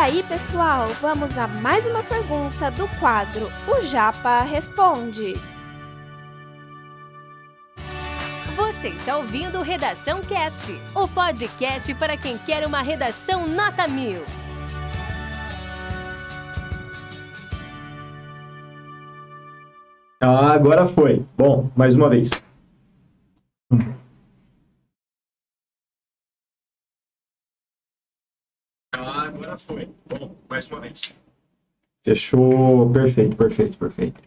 aí, pessoal, vamos a mais uma pergunta do quadro O Japa Responde. Você está ouvindo Redação Cast, o podcast para quem quer uma redação nota mil. Ah, agora foi. Bom, mais uma vez. Foi. Bom, mais uma vez. Fechou. Perfeito, perfeito, perfeito.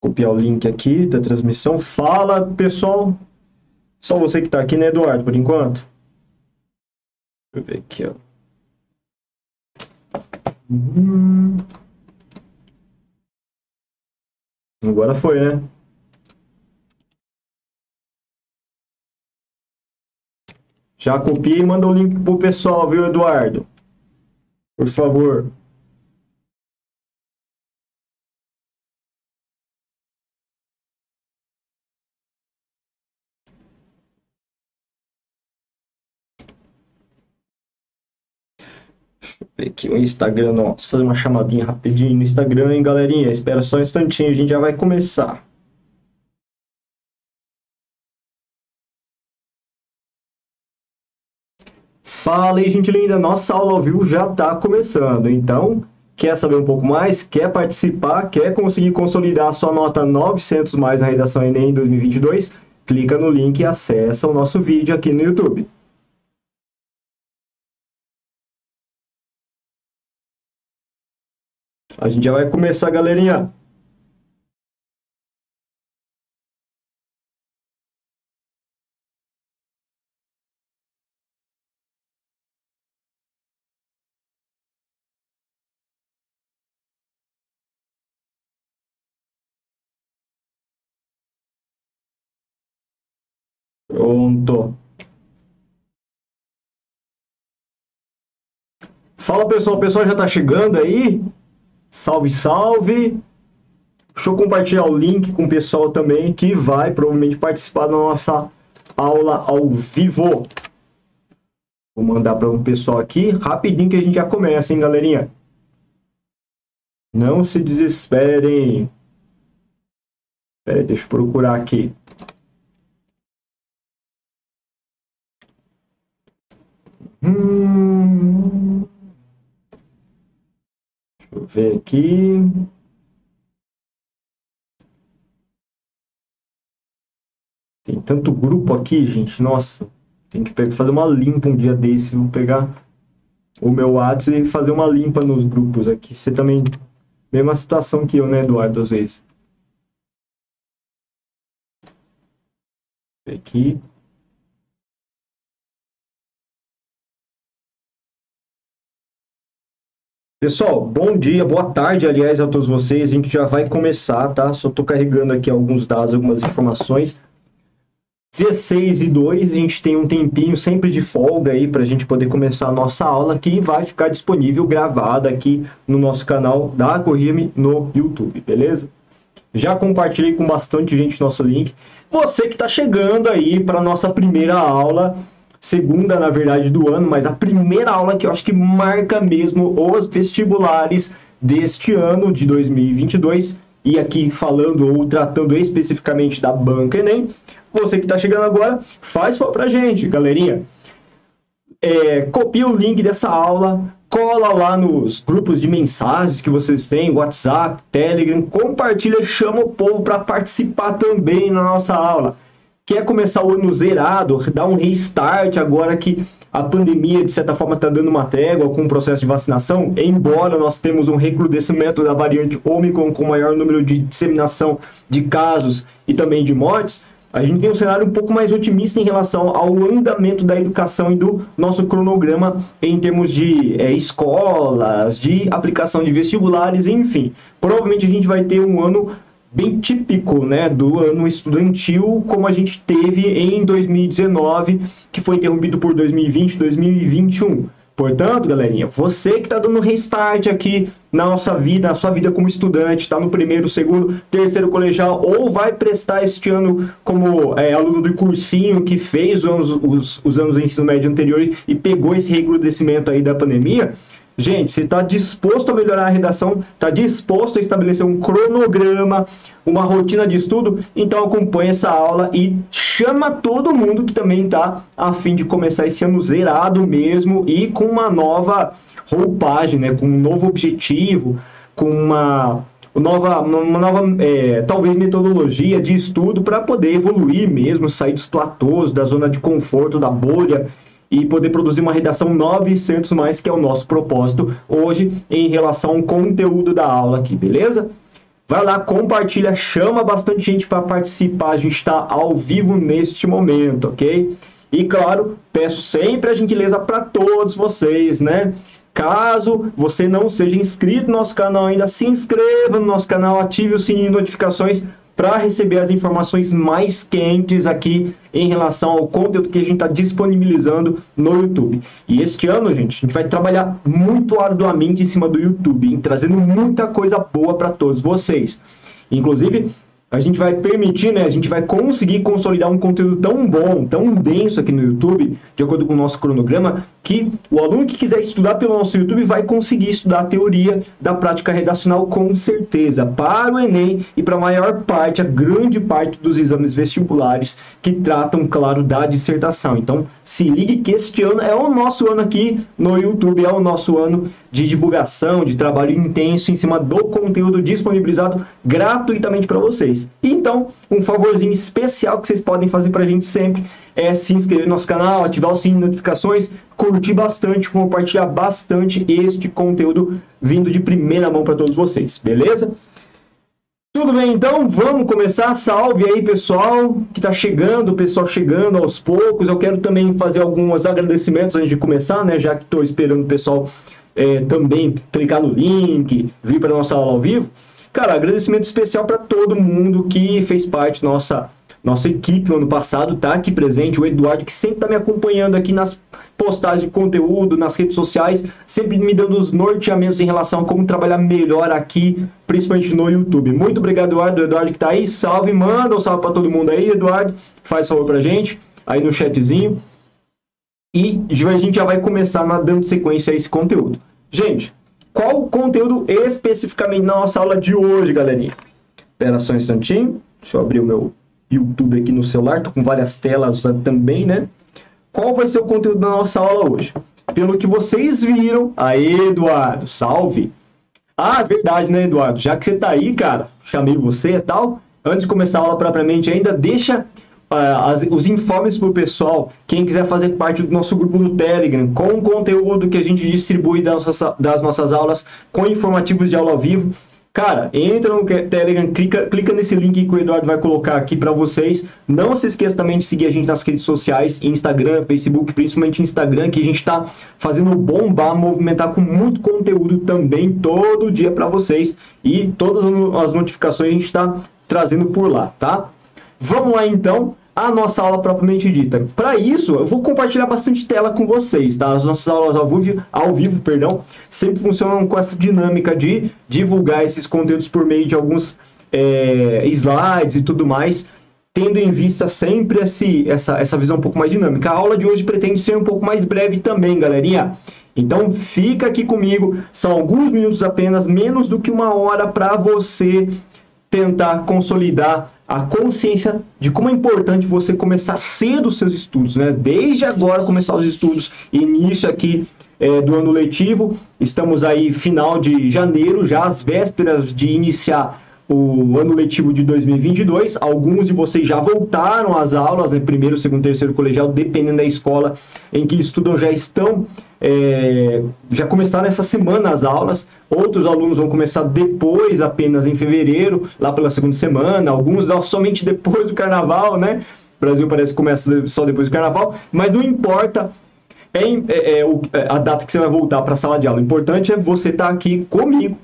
Copiar o link aqui da transmissão. Fala, pessoal. Só você que está aqui, né, Eduardo, por enquanto? Deixa eu ver aqui, ó. Hum. Agora foi, né? Já copia e manda o link pro pessoal, viu, Eduardo? Por favor. Deixa eu ver aqui o Instagram nosso. Fazer uma chamadinha rapidinho no Instagram, hein, galerinha? Espera só um instantinho, a gente já vai começar. Fala aí, gente linda. Nossa aula ao vivo já está começando. Então, quer saber um pouco mais? Quer participar? Quer conseguir consolidar a sua nota 900 mais na redação Enem 2022? Clica no link e acessa o nosso vídeo aqui no YouTube. A gente já vai começar, galerinha. Pronto. Fala pessoal, o pessoal já está chegando aí? Salve, salve! Deixa eu compartilhar o link com o pessoal também que vai provavelmente participar da nossa aula ao vivo. Vou mandar para um pessoal aqui rapidinho que a gente já começa, hein, galerinha? Não se desesperem. Pera aí, deixa eu procurar aqui. Hum... Deixa eu ver aqui. Tem tanto grupo aqui, gente. Nossa, tem que fazer uma limpa um dia desse. Vou pegar o meu WhatsApp e fazer uma limpa nos grupos aqui. Você também. Mesma situação que eu, né, Eduardo, às vezes. Aqui. Pessoal, bom dia, boa tarde, aliás, a todos vocês. A gente já vai começar, tá? Só estou carregando aqui alguns dados, algumas informações. 16 e 2, a gente tem um tempinho sempre de folga aí para a gente poder começar a nossa aula, que vai ficar disponível gravada aqui no nosso canal da Corrime no YouTube, beleza? Já compartilhei com bastante gente nosso link. Você que está chegando aí para nossa primeira aula, segunda, na verdade, do ano, mas a primeira aula que eu acho que marca mesmo os vestibulares deste ano de 2022. E aqui falando ou tratando especificamente da banca Enem, você que está chegando agora, faz só pra gente, galerinha. É, copia o link dessa aula, cola lá nos grupos de mensagens que vocês têm, WhatsApp, Telegram, compartilha, chama o povo para participar também na nossa aula quer começar o ano zerado, dar um restart agora que a pandemia, de certa forma, está dando uma trégua com o processo de vacinação, embora nós temos um recrudescimento da variante Omicron com maior número de disseminação de casos e também de mortes, a gente tem um cenário um pouco mais otimista em relação ao andamento da educação e do nosso cronograma em termos de é, escolas, de aplicação de vestibulares, enfim. Provavelmente a gente vai ter um ano bem típico né, do ano estudantil, como a gente teve em 2019, que foi interrompido por 2020 2021. Portanto, galerinha, você que está dando restart aqui na nossa vida, na sua vida como estudante, está no primeiro, segundo, terceiro colegial, ou vai prestar este ano como é, aluno do cursinho que fez os, os, os anos de ensino médio anteriores e pegou esse recrudescimento aí da pandemia, Gente, você está disposto a melhorar a redação, está disposto a estabelecer um cronograma, uma rotina de estudo, então acompanhe essa aula e chama todo mundo que também está a fim de começar esse ano zerado mesmo e com uma nova roupagem, né? com um novo objetivo, com uma nova, uma nova é, talvez metodologia de estudo para poder evoluir mesmo, sair dos platôs, da zona de conforto, da bolha e poder produzir uma redação 900 mais, que é o nosso propósito hoje em relação ao conteúdo da aula aqui, beleza? Vai lá, compartilha, chama bastante gente para participar, a gente está ao vivo neste momento, ok? E claro, peço sempre a gentileza para todos vocês, né? Caso você não seja inscrito no nosso canal ainda, se inscreva no nosso canal, ative o sininho de notificações para receber as informações mais quentes aqui em relação ao conteúdo que a gente está disponibilizando no YouTube. E este ano, gente, a gente vai trabalhar muito arduamente em cima do YouTube, hein, trazendo muita coisa boa para todos vocês. Inclusive, a gente vai permitir, né, a gente vai conseguir consolidar um conteúdo tão bom, tão denso aqui no YouTube, de acordo com o nosso cronograma, que o aluno que quiser estudar pelo nosso YouTube vai conseguir estudar a teoria da prática redacional com certeza, para o Enem e para a maior parte, a grande parte dos exames vestibulares que tratam, claro, da dissertação. Então, se ligue que este ano é o nosso ano aqui no YouTube, é o nosso ano de divulgação, de trabalho intenso em cima do conteúdo disponibilizado gratuitamente para vocês. Então, um favorzinho especial que vocês podem fazer para a gente sempre é se inscrever no nosso canal, ativar o sininho de notificações, curtir bastante, compartilhar bastante este conteúdo vindo de primeira mão para todos vocês, beleza? Tudo bem, então vamos começar. Salve aí, pessoal que está chegando, pessoal chegando aos poucos. Eu quero também fazer alguns agradecimentos antes de começar, né? Já que estou esperando o pessoal é, também clicar no link, vir para nossa aula ao vivo. Cara, agradecimento especial para todo mundo que fez parte nossa, nossa equipe no ano passado, tá aqui presente. O Eduardo, que sempre está me acompanhando aqui nas postagens de conteúdo, nas redes sociais, sempre me dando os norteamentos em relação a como trabalhar melhor aqui, principalmente no YouTube. Muito obrigado, Eduardo. Eduardo que está aí, salve, manda um salve para todo mundo aí, Eduardo. Faz favor para gente, aí no chatzinho. E a gente já vai começar dando sequência a esse conteúdo. Gente, qual o conteúdo especificamente na nossa aula de hoje, galerinha? Espera só um instantinho. Deixa eu abrir o meu YouTube aqui no celular. Tô com várias telas também, né? Qual vai ser o conteúdo da nossa aula hoje? Pelo que vocês viram... Aí, Eduardo, salve! Ah, verdade, né, Eduardo? Já que você tá aí, cara, chamei você e tal. Antes de começar a aula propriamente ainda, deixa as, os informes para o pessoal. Quem quiser fazer parte do nosso grupo do Telegram, com conteúdo que a gente distribui das, das nossas aulas, com informativos de aula ao vivo. Cara, entra no Telegram, clica, clica nesse link que o Eduardo vai colocar aqui para vocês. Não se esqueça também de seguir a gente nas redes sociais, Instagram, Facebook, principalmente Instagram, que a gente está fazendo bombar, movimentar com muito conteúdo também todo dia para vocês. E todas as notificações a gente está trazendo por lá, tá? Vamos lá então a nossa aula propriamente dita. Para isso, eu vou compartilhar bastante tela com vocês, tá? As nossas aulas ao vivo, ao vivo, perdão, sempre funcionam com essa dinâmica de divulgar esses conteúdos por meio de alguns é, slides e tudo mais, tendo em vista sempre esse, essa, essa visão um pouco mais dinâmica. A aula de hoje pretende ser um pouco mais breve também, galerinha. Então fica aqui comigo, são alguns minutos apenas, menos do que uma hora para você tentar consolidar a consciência de como é importante você começar cedo os seus estudos, né? Desde agora começar os estudos, início aqui é, do ano letivo, estamos aí final de janeiro, já às vésperas de iniciar o ano letivo de 2022. Alguns de vocês já voltaram às aulas, né? primeiro, segundo, terceiro colegial, dependendo da escola em que estudam, já estão, é, já começaram essa semana as aulas. Outros alunos vão começar depois, apenas em fevereiro, lá pela segunda semana. Alguns somente depois do carnaval, né? O Brasil parece que começa só depois do carnaval, mas não importa é, é, é, a data que você vai voltar para a sala de aula. O importante é você estar tá aqui comigo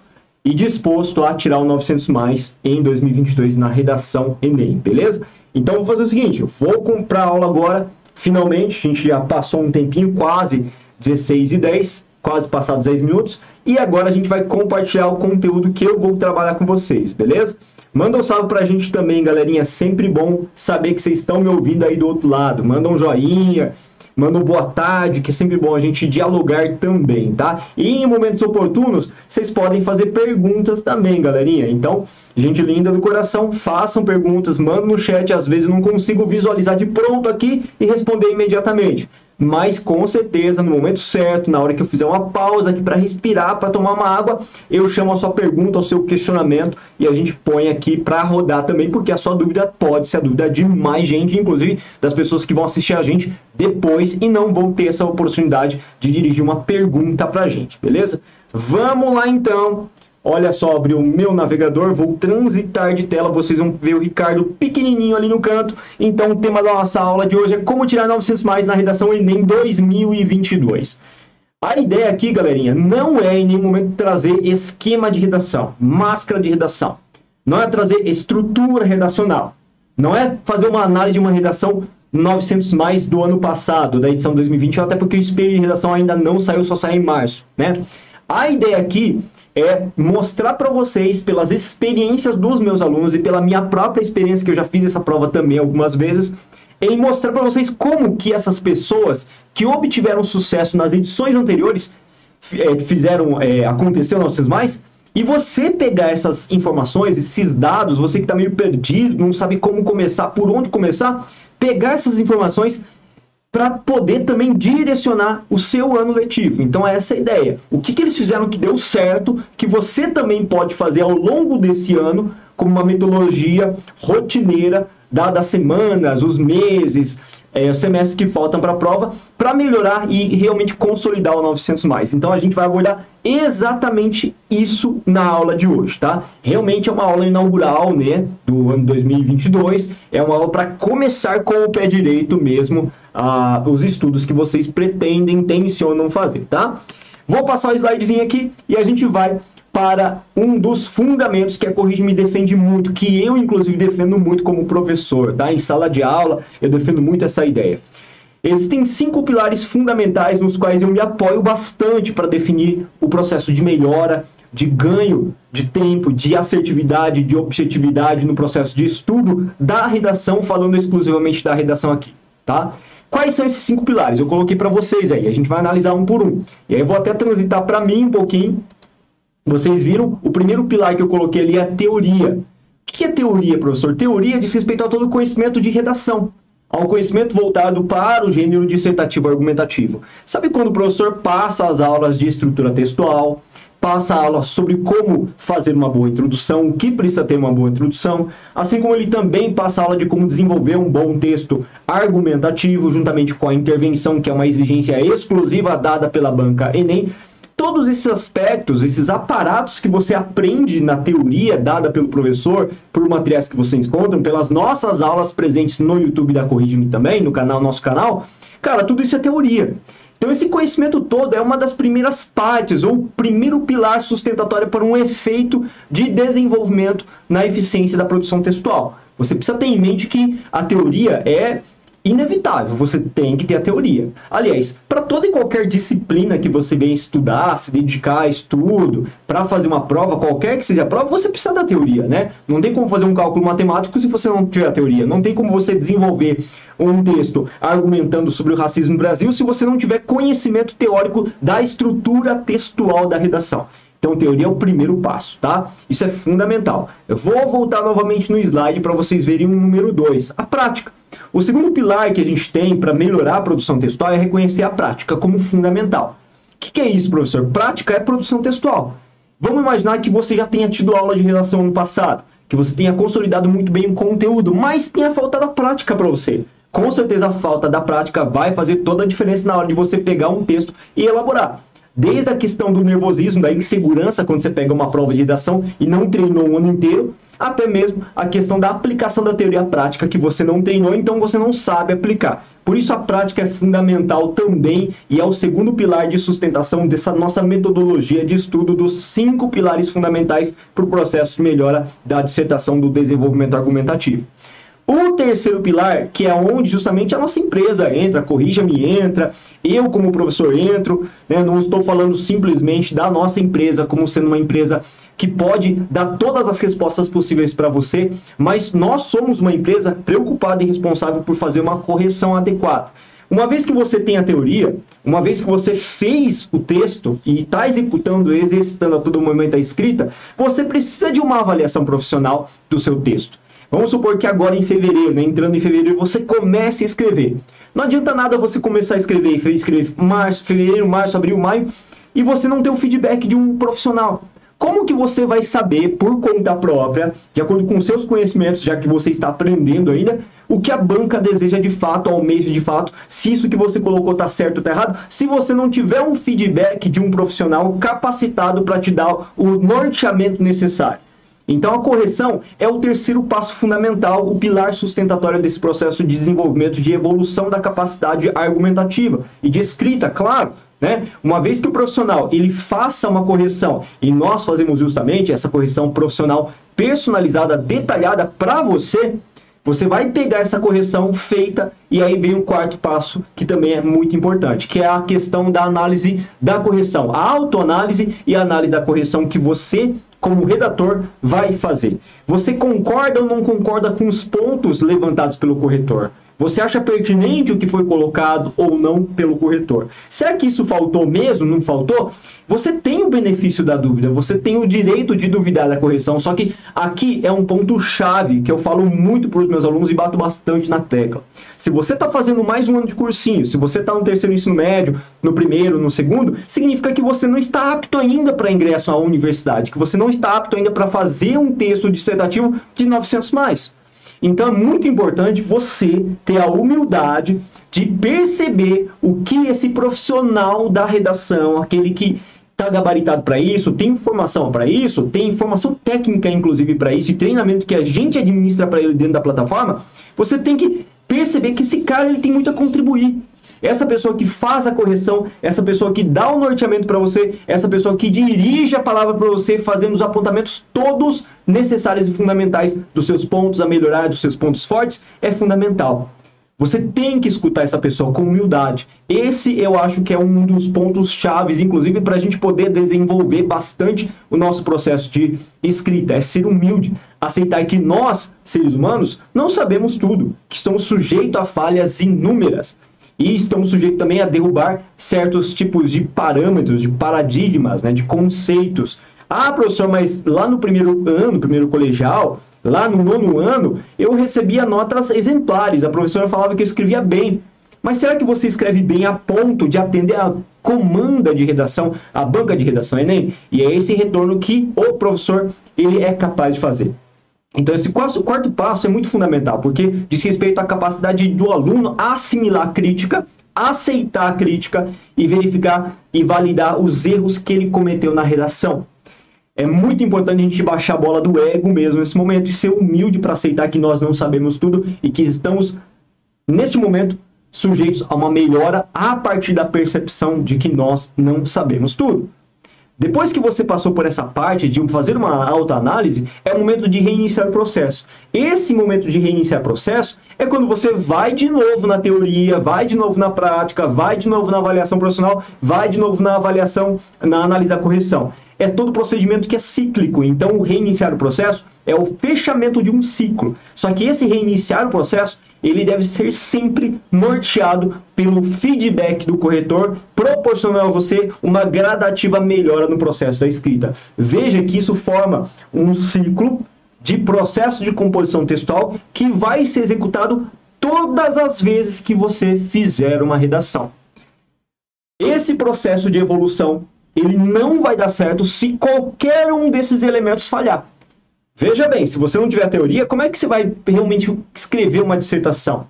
e disposto a tirar o 900 mais em 2022 na redação Enem, beleza? Então vou fazer o seguinte, eu vou comprar aula agora, finalmente, a gente já passou um tempinho, quase 16 e 10, quase passados 10 minutos. E agora a gente vai compartilhar o conteúdo que eu vou trabalhar com vocês, beleza? Manda um salve pra gente também, galerinha. Sempre bom saber que vocês estão me ouvindo aí do outro lado. Manda um joinha, manda um boa tarde, que é sempre bom a gente dialogar também, tá? E em momentos oportunos, vocês podem fazer perguntas também, galerinha. Então, gente linda do coração, façam perguntas, mandem no chat. Às vezes eu não consigo visualizar de pronto aqui e responder imediatamente mas com certeza no momento certo, na hora que eu fizer uma pausa aqui para respirar, para tomar uma água, eu chamo a sua pergunta, o seu questionamento e a gente põe aqui para rodar também, porque a sua dúvida pode ser a dúvida de mais gente, inclusive das pessoas que vão assistir a gente depois e não vão ter essa oportunidade de dirigir uma pergunta para a gente, beleza? Vamos lá então. Olha só, abri o meu navegador, vou transitar de tela, vocês vão ver o Ricardo pequenininho ali no canto. Então, o tema da nossa aula de hoje é como tirar 900 mais na redação Enem 2022. A ideia aqui, galerinha, não é em nenhum momento trazer esquema de redação, máscara de redação. Não é trazer estrutura redacional. Não é fazer uma análise de uma redação 900 mais do ano passado, da edição 2020, até porque o espelho de redação ainda não saiu, só sai em março, né? A ideia aqui é mostrar para vocês, pelas experiências dos meus alunos e pela minha própria experiência, que eu já fiz essa prova também algumas vezes, em mostrar para vocês como que essas pessoas que obtiveram sucesso nas edições anteriores é, fizeram é, acontecer os seus mais, e você pegar essas informações, esses dados, você que está meio perdido, não sabe como começar, por onde começar, pegar essas informações para poder também direcionar o seu ano letivo. Então, essa é a ideia. O que, que eles fizeram que deu certo, que você também pode fazer ao longo desse ano, como uma metodologia rotineira, dada as semanas, os meses, é, os semestres que faltam para a prova, para melhorar e realmente consolidar o 900 mais. Então a gente vai abordar exatamente isso na aula de hoje, tá? Realmente é uma aula inaugural, né, do ano 2022. É uma aula para começar com o pé direito mesmo uh, os estudos que vocês pretendem, intencionam fazer, tá? Vou passar o slidezinho aqui e a gente vai para um dos fundamentos que a Corrige me defende muito, que eu, inclusive, defendo muito como professor, tá? Em sala de aula, eu defendo muito essa ideia. Existem cinco pilares fundamentais nos quais eu me apoio bastante para definir o processo de melhora, de ganho de tempo, de assertividade, de objetividade no processo de estudo da redação, falando exclusivamente da redação aqui, tá? Quais são esses cinco pilares? Eu coloquei para vocês aí, a gente vai analisar um por um. E aí eu vou até transitar para mim um pouquinho vocês viram? O primeiro pilar que eu coloquei ali é a teoria. O que é teoria, professor? Teoria diz respeito a todo o conhecimento de redação, ao conhecimento voltado para o gênero dissertativo argumentativo. Sabe quando o professor passa as aulas de estrutura textual, passa a aula sobre como fazer uma boa introdução, o que precisa ter uma boa introdução, assim como ele também passa a aula de como desenvolver um bom texto argumentativo, juntamente com a intervenção, que é uma exigência exclusiva dada pela banca Enem todos esses aspectos, esses aparatos que você aprende na teoria dada pelo professor, por materiais que vocês encontram, pelas nossas aulas presentes no YouTube da Corrige-me também, no canal, nosso canal, cara, tudo isso é teoria. Então esse conhecimento todo é uma das primeiras partes, ou primeiro pilar sustentatório para um efeito de desenvolvimento na eficiência da produção textual. Você precisa ter em mente que a teoria é inevitável, você tem que ter a teoria. Aliás, para toda e qualquer disciplina que você venha estudar, se dedicar a estudo, para fazer uma prova, qualquer que seja a prova, você precisa da teoria, né? Não tem como fazer um cálculo matemático se você não tiver a teoria. Não tem como você desenvolver um texto argumentando sobre o racismo no Brasil se você não tiver conhecimento teórico da estrutura textual da redação. Então, teoria é o primeiro passo, tá? Isso é fundamental. Eu vou voltar novamente no slide para vocês verem o número 2, a prática. O segundo pilar que a gente tem para melhorar a produção textual é reconhecer a prática como fundamental. O que, que é isso, professor? Prática é produção textual. Vamos imaginar que você já tenha tido aula de redação no passado, que você tenha consolidado muito bem o conteúdo, mas tenha faltado a prática para você. Com certeza a falta da prática vai fazer toda a diferença na hora de você pegar um texto e elaborar. Desde a questão do nervosismo, da insegurança quando você pega uma prova de redação e não treinou o ano inteiro, até mesmo a questão da aplicação da teoria prática que você não treinou, então você não sabe aplicar. Por isso a prática é fundamental também e é o segundo pilar de sustentação dessa nossa metodologia de estudo dos cinco pilares fundamentais para o processo de melhora da dissertação do desenvolvimento argumentativo. O terceiro pilar, que é onde justamente a nossa empresa entra, corrija-me entra, eu como professor entro, né? não estou falando simplesmente da nossa empresa como sendo uma empresa que pode dar todas as respostas possíveis para você, mas nós somos uma empresa preocupada e responsável por fazer uma correção adequada. Uma vez que você tem a teoria, uma vez que você fez o texto e está executando, exercitando a todo momento a escrita, você precisa de uma avaliação profissional do seu texto. Vamos supor que agora em fevereiro, né, entrando em fevereiro, você comece a escrever. Não adianta nada você começar a escrever, escrever março, fevereiro, março, abril, maio, e você não ter o feedback de um profissional. Como que você vai saber, por conta própria, de acordo com seus conhecimentos, já que você está aprendendo ainda, o que a banca deseja de fato, almeja de fato, se isso que você colocou está certo ou está errado, se você não tiver um feedback de um profissional capacitado para te dar o norteamento necessário. Então, a correção é o terceiro passo fundamental, o pilar sustentatório desse processo de desenvolvimento, de evolução da capacidade argumentativa e de escrita, claro. Né? Uma vez que o profissional ele faça uma correção e nós fazemos justamente essa correção profissional personalizada, detalhada para você, você vai pegar essa correção feita e aí vem o quarto passo que também é muito importante, que é a questão da análise da correção, a autoanálise e a análise da correção que você como redator vai fazer. Você concorda ou não concorda com os pontos levantados pelo corretor? Você acha pertinente o que foi colocado ou não pelo corretor? Será que isso faltou mesmo? Não faltou? Você tem o benefício da dúvida, você tem o direito de duvidar da correção. Só que aqui é um ponto chave que eu falo muito para os meus alunos e bato bastante na tecla. Se você está fazendo mais um ano de cursinho, se você está no terceiro ensino médio, no primeiro, no segundo, significa que você não está apto ainda para ingresso à universidade, que você não está apto ainda para fazer um texto dissertativo de 900 mais. Então é muito importante você ter a humildade de perceber o que esse profissional da redação, aquele que está gabaritado para isso, tem informação para isso, tem informação técnica inclusive para isso, e treinamento que a gente administra para ele dentro da plataforma, você tem que perceber que esse cara ele tem muito a contribuir essa pessoa que faz a correção, essa pessoa que dá o norteamento para você, essa pessoa que dirige a palavra para você, fazendo os apontamentos todos necessários e fundamentais dos seus pontos a melhorar, dos seus pontos fortes, é fundamental. Você tem que escutar essa pessoa com humildade. Esse eu acho que é um dos pontos chaves, inclusive, para a gente poder desenvolver bastante o nosso processo de escrita. É ser humilde, aceitar que nós, seres humanos, não sabemos tudo, que estamos sujeitos a falhas inúmeras e estamos sujeitos também a derrubar certos tipos de parâmetros, de paradigmas, né, de conceitos. Ah, professor, mas lá no primeiro ano, primeiro colegial, lá no nono ano, eu recebia notas exemplares. A professora falava que eu escrevia bem. Mas será que você escreve bem a ponto de atender a comanda de redação, a banca de redação Enem? E é esse retorno que o professor ele é capaz de fazer. Então, esse quarto passo é muito fundamental, porque diz respeito à capacidade do aluno assimilar a crítica, aceitar a crítica e verificar e validar os erros que ele cometeu na redação. É muito importante a gente baixar a bola do ego mesmo nesse momento e ser humilde para aceitar que nós não sabemos tudo e que estamos, nesse momento, sujeitos a uma melhora a partir da percepção de que nós não sabemos tudo. Depois que você passou por essa parte de fazer uma autoanálise, é o momento de reiniciar o processo. Esse momento de reiniciar o processo é quando você vai de novo na teoria, vai de novo na prática, vai de novo na avaliação profissional, vai de novo na avaliação, na análise da correção. É todo procedimento que é cíclico, então o reiniciar o processo é o fechamento de um ciclo. Só que esse reiniciar o processo ele deve ser sempre norteado pelo feedback do corretor, proporcionando a você uma gradativa melhora no processo da escrita. Veja que isso forma um ciclo de processo de composição textual que vai ser executado todas as vezes que você fizer uma redação. Esse processo de evolução ele não vai dar certo se qualquer um desses elementos falhar. Veja bem, se você não tiver a teoria, como é que você vai realmente escrever uma dissertação?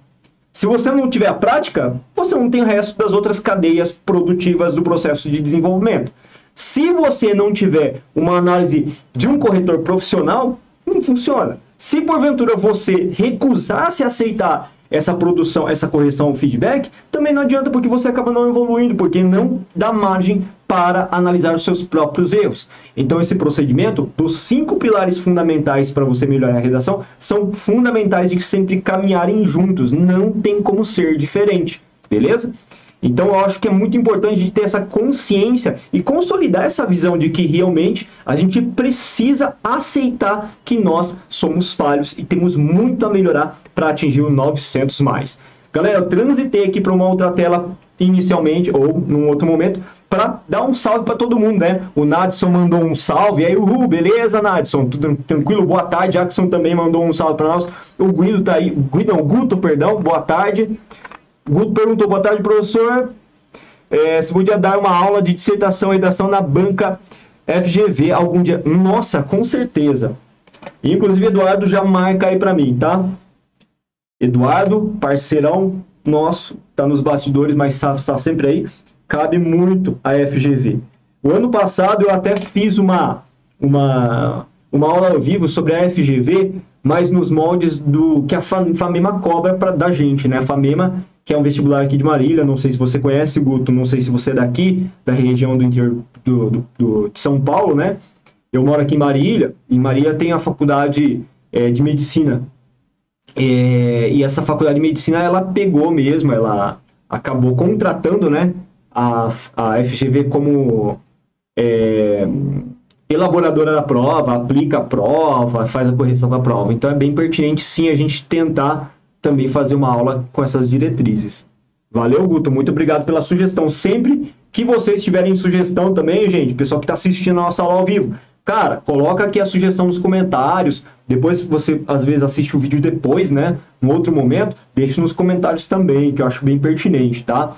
Se você não tiver a prática, você não tem o resto das outras cadeias produtivas do processo de desenvolvimento. Se você não tiver uma análise de um corretor profissional, não funciona. Se porventura você recusar-se a aceitar essa produção, essa correção, o feedback, também não adianta porque você acaba não evoluindo, porque não dá margem para analisar os seus próprios erros. Então, esse procedimento, dos cinco pilares fundamentais para você melhorar a redação, são fundamentais de sempre caminharem juntos. Não tem como ser diferente, beleza? Então, eu acho que é muito importante ter essa consciência e consolidar essa visão de que realmente a gente precisa aceitar que nós somos falhos e temos muito a melhorar para atingir o 900 mais. Galera, eu transitei aqui para uma outra tela inicialmente ou num outro momento para dar um salve para todo mundo, né? O Nadson mandou um salve, aí uhul, beleza, Nadson, tudo tranquilo, boa tarde. Jackson também mandou um salve para nós. O Guido tá aí, Guido, não, Guto, perdão, boa tarde. Guto perguntou, boa tarde, professor. É, se podia dar uma aula de dissertação e redação na banca FGV algum dia. Nossa, com certeza. Inclusive, Eduardo já marca aí para mim, tá? Eduardo, parceirão nosso, tá nos bastidores, mas está tá sempre aí. Cabe muito a FGV. O ano passado eu até fiz uma, uma, uma aula ao vivo sobre a FGV, mas nos moldes do que a Famema cobra para da gente, né? A Famema que é um vestibular aqui de Marília, não sei se você conhece, Guto, não sei se você é daqui, da região do interior do, do, do de São Paulo, né? Eu moro aqui em Marília, em Marília tem a faculdade é, de medicina. É, e essa faculdade de medicina, ela pegou mesmo, ela acabou contratando, né, a, a FGV como é, elaboradora da prova, aplica a prova, faz a correção da prova. Então é bem pertinente sim a gente tentar também fazer uma aula com essas diretrizes. Valeu, Guto. Muito obrigado pela sugestão. Sempre que vocês tiverem sugestão também, gente, pessoal que está assistindo a nossa aula ao vivo, cara, coloca aqui a sugestão nos comentários. Depois você às vezes assiste o vídeo depois, né? Em outro momento, deixe nos comentários também, que eu acho bem pertinente, tá?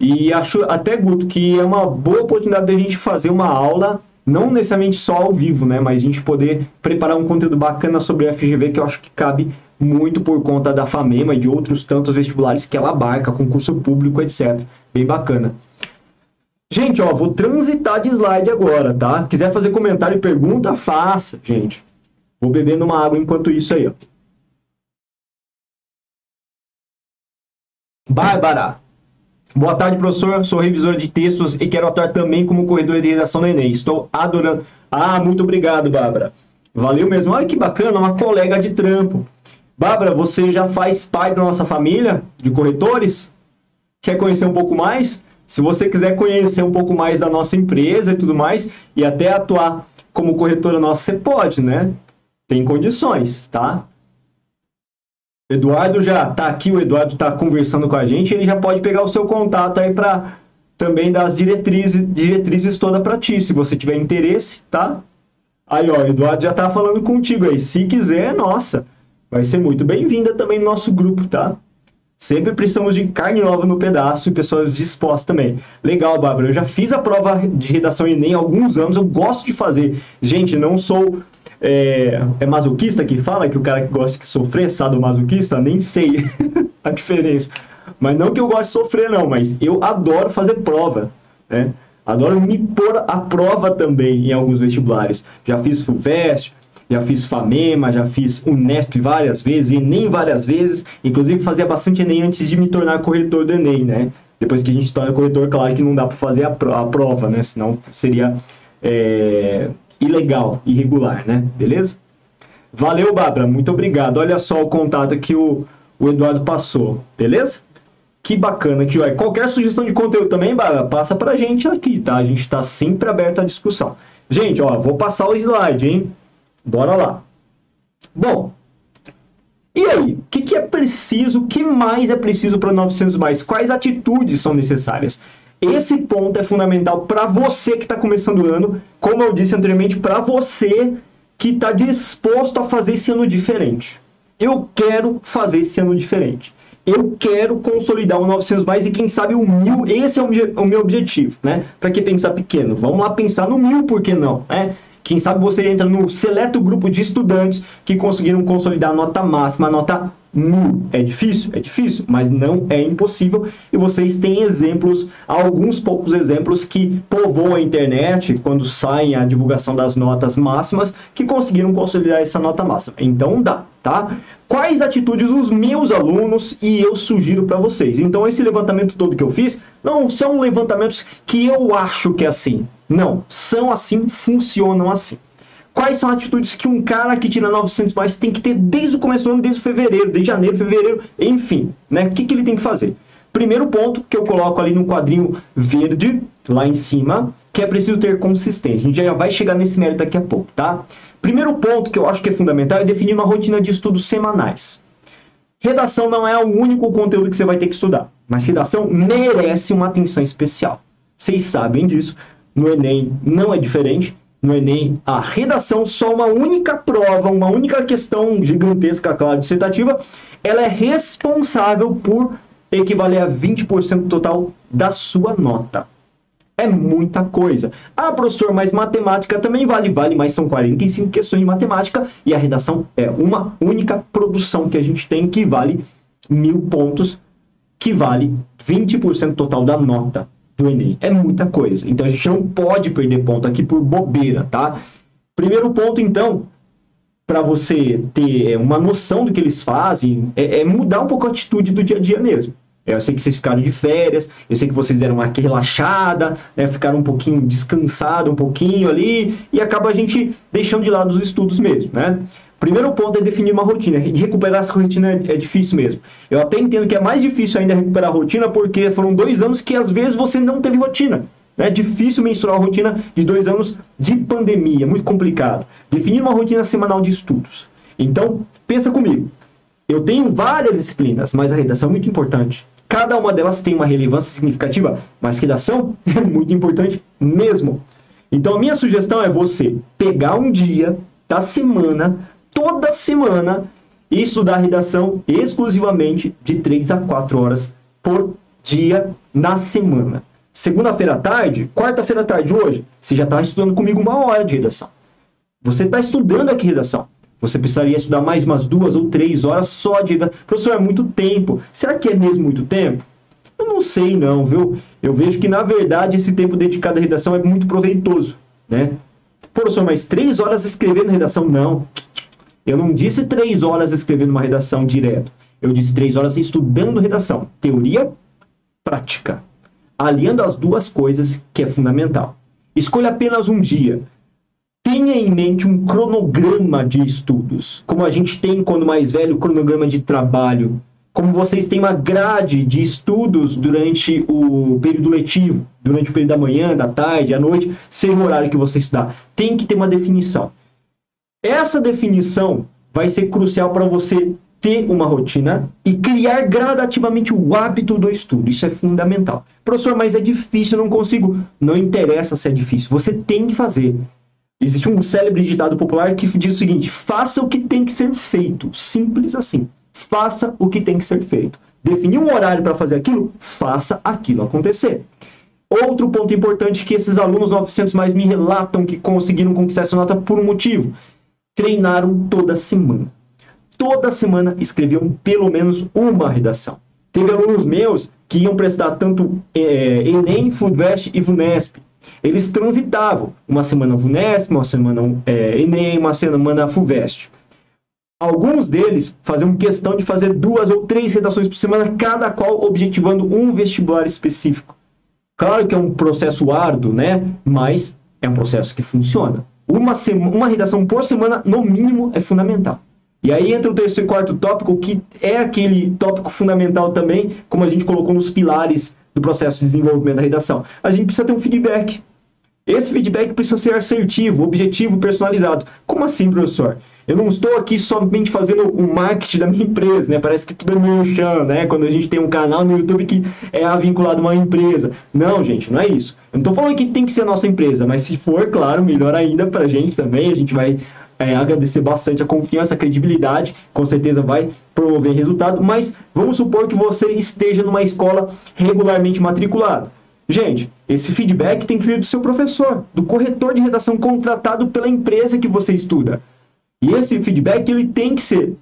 E acho até, Guto, que é uma boa oportunidade da gente fazer uma aula, não necessariamente só ao vivo, né? Mas a gente poder preparar um conteúdo bacana sobre a FGV que eu acho que cabe muito por conta da FAMEMA e de outros tantos vestibulares que ela abarca, concurso público, etc. Bem bacana. Gente, ó, vou transitar de slide agora, tá? Quiser fazer comentário e pergunta, faça, gente. Vou bebendo uma água enquanto isso aí, ó. Bárbara. Boa tarde, professor. Sou revisor de textos e quero atuar também como corredor de redação do Enem. Estou adorando. Ah, muito obrigado, Bárbara. Valeu mesmo. Olha que bacana, uma colega de trampo. Bárbara, você já faz parte da nossa família de corretores? Quer conhecer um pouco mais? Se você quiser conhecer um pouco mais da nossa empresa e tudo mais, e até atuar como corretora nossa, você pode, né? Tem condições, tá? Eduardo já tá aqui, o Eduardo tá conversando com a gente, ele já pode pegar o seu contato aí para também dar as diretrizes, diretrizes toda para ti, se você tiver interesse, tá? Aí, ó, o Eduardo já tá falando contigo aí. Se quiser, nossa, vai ser muito bem-vinda também no nosso grupo, tá? Sempre precisamos de carne nova no pedaço e pessoas dispostas também. Legal, Bárbara. Eu já fiz a prova de redação Enem há alguns anos. Eu gosto de fazer. Gente, não sou. É, é masoquista que fala que o cara que gosta de sofrer, sadomasoquista? Nem sei a diferença. Mas não que eu goste de sofrer, não. Mas eu adoro fazer prova. Né? Adoro me pôr à prova também em alguns vestibulares. Já fiz FUVEST, já fiz FAMEMA, já fiz Unesp várias vezes, Enem várias vezes, inclusive fazia bastante Enem antes de me tornar corretor do Enem, né? Depois que a gente torna corretor, claro que não dá para fazer a, prova, né? Senão seria é, ilegal, irregular, né? Beleza? Valeu, Bárbara, muito obrigado. Olha só o contato que o, o Eduardo passou, beleza? Que bacana que vai. Qualquer sugestão de conteúdo também, Bárbara, passa pra gente aqui, tá? A gente está sempre aberto à discussão. Gente, ó, vou passar o slide, hein? Bora lá. Bom, e aí? O que, que, é preciso? O que mais é preciso para 900 mais? Quais atitudes são necessárias? Esse ponto é fundamental para você que está começando o ano, como eu disse anteriormente, para você que está disposto a fazer esse ano diferente. Eu quero fazer esse ano diferente. Eu quero consolidar o 900 mais e quem sabe o mil. Esse é o meu objetivo, né? Para que pensar pequeno? Vamos lá pensar no mil, por que não? Né? Quem sabe você entra no seleto grupo de estudantes que conseguiram consolidar a nota máxima, a nota nu. É difícil? É difícil, mas não é impossível. E vocês têm exemplos, alguns poucos exemplos que povoam a internet quando saem a divulgação das notas máximas, que conseguiram consolidar essa nota máxima. Então dá, tá? Quais atitudes os meus alunos e eu sugiro para vocês? Então esse levantamento todo que eu fiz não são levantamentos que eu acho que é assim. Não, são assim, funcionam assim. Quais são atitudes que um cara que tira 900 mais tem que ter desde o começo do ano, desde fevereiro, desde janeiro, fevereiro, enfim, né? O que, que ele tem que fazer? Primeiro ponto que eu coloco ali no quadrinho verde, lá em cima, que é preciso ter consistência. A gente já vai chegar nesse mérito daqui a pouco, tá? Primeiro ponto que eu acho que é fundamental é definir uma rotina de estudos semanais. Redação não é o único conteúdo que você vai ter que estudar, mas redação merece uma atenção especial. Vocês sabem disso, no Enem não é diferente no Enem a redação, só uma única prova, uma única questão gigantesca, claro, dissertativa, ela é responsável por equivaler a 20% total da sua nota. É muita coisa. Ah, professor, mas matemática também vale, vale, mas são 45 questões de matemática e a redação é uma única produção que a gente tem que vale mil pontos, que vale 20% total da nota do Enem. É muita coisa. Então a gente não pode perder ponto aqui por bobeira, tá? Primeiro ponto, então, para você ter uma noção do que eles fazem, é, é, mudar um pouco a atitude do dia a dia mesmo. É, eu sei que vocês ficaram de férias, eu sei que vocês deram uma relaxada, né, ficaram um pouquinho descansado, um pouquinho ali, e acaba a gente deixando de lado os estudos mesmo, né? Primeiro ponto é definir uma rotina. Recuperar essa rotina é, difícil mesmo. Eu até entendo que é mais difícil ainda recuperar a rotina, porque foram dois anos que às vezes você não teve rotina. É difícil mensurar a rotina de dois anos de pandemia, muito complicado. Definir uma rotina semanal de estudos. Então, pensa comigo. Eu tenho várias disciplinas, mas a redação é muito importante. Cada uma delas tem uma relevância significativa, mas redação é muito importante mesmo. Então, a minha sugestão é você pegar um dia da semana toda semana e estudar redação exclusivamente de 3 a 4 horas por dia na semana. Segunda-feira à tarde, quarta-feira à tarde hoje, você já está estudando comigo uma hora de redação. Você está estudando aqui redação. Você precisaria estudar mais umas duas ou três horas só de redação. Professor, é muito tempo. Será que é mesmo muito tempo? Eu não sei não, viu? Eu vejo que, na verdade, esse tempo dedicado à redação é muito proveitoso, né? Professor, mas três horas escrevendo redação? Não. Eu não disse três horas escrevendo uma redação direto. Eu disse três horas estudando redação. Teoria, prática. Aliando as duas coisas que é fundamental. Escolha apenas um dia. Tenha em mente um cronograma de estudos. Como a gente tem quando mais velho, cronograma de trabalho. Como vocês têm uma grade de estudos durante o período letivo, durante o período da manhã, da tarde, à noite, seja o horário que você estudar. Tem que ter uma definição. Essa definição vai ser crucial para você ter uma rotina e criar gradativamente o hábito do estudo. Isso é fundamental. Professor, mas é difícil, eu não consigo. Não interessa se é difícil, você tem que fazer. Existe um célebre ditado popular que diz o seguinte: faça o que tem que ser feito. Simples assim. Faça o que tem que ser feito. Definir um horário para fazer aquilo, faça aquilo acontecer. Outro ponto importante que esses alunos 900 mais me relatam que conseguiram conquistar essa nota por um motivo treinaram toda semana. Toda semana escreviam pelo menos uma redação. Teve alunos meus que iam prestar tanto é, Enem, FUVEST e VUNESP. Eles transitavam uma semana VUNESP, uma semana é, Enem, uma semana FUVEST. Alguns deles faziam questão de fazer duas ou três redações por semana, cada qual objetivando um vestibular específico. Claro que é um processo árduo, né? Mas é um processo que funciona uma, uma redação por semana, no mínimo, é fundamental. E aí entra o terceiro e quarto tópico, que é aquele tópico fundamental também, como a gente colocou nos pilares do processo de desenvolvimento da redação. A gente precisa ter um feedback. Esse feedback precisa ser assertivo, objetivo, personalizado. Como assim, professor? Eu não estou aqui somente fazendo o marketing da minha empresa, né? Parece que tudo é chão, né? Quando a gente tem um canal no YouTube que é vinculado a uma empresa. Não, gente, não é isso. Eu não estou falando que tem que ser a nossa empresa, mas se for, claro, melhor ainda para a gente também. A gente vai é, agradecer bastante a confiança, a credibilidade, com certeza vai promover resultado. Mas vamos supor que você esteja numa escola regularmente matriculado. Gente, esse feedback tem que vir do seu professor, do corretor de redação contratado pela empresa que você estuda. E esse feedback ele tem que ser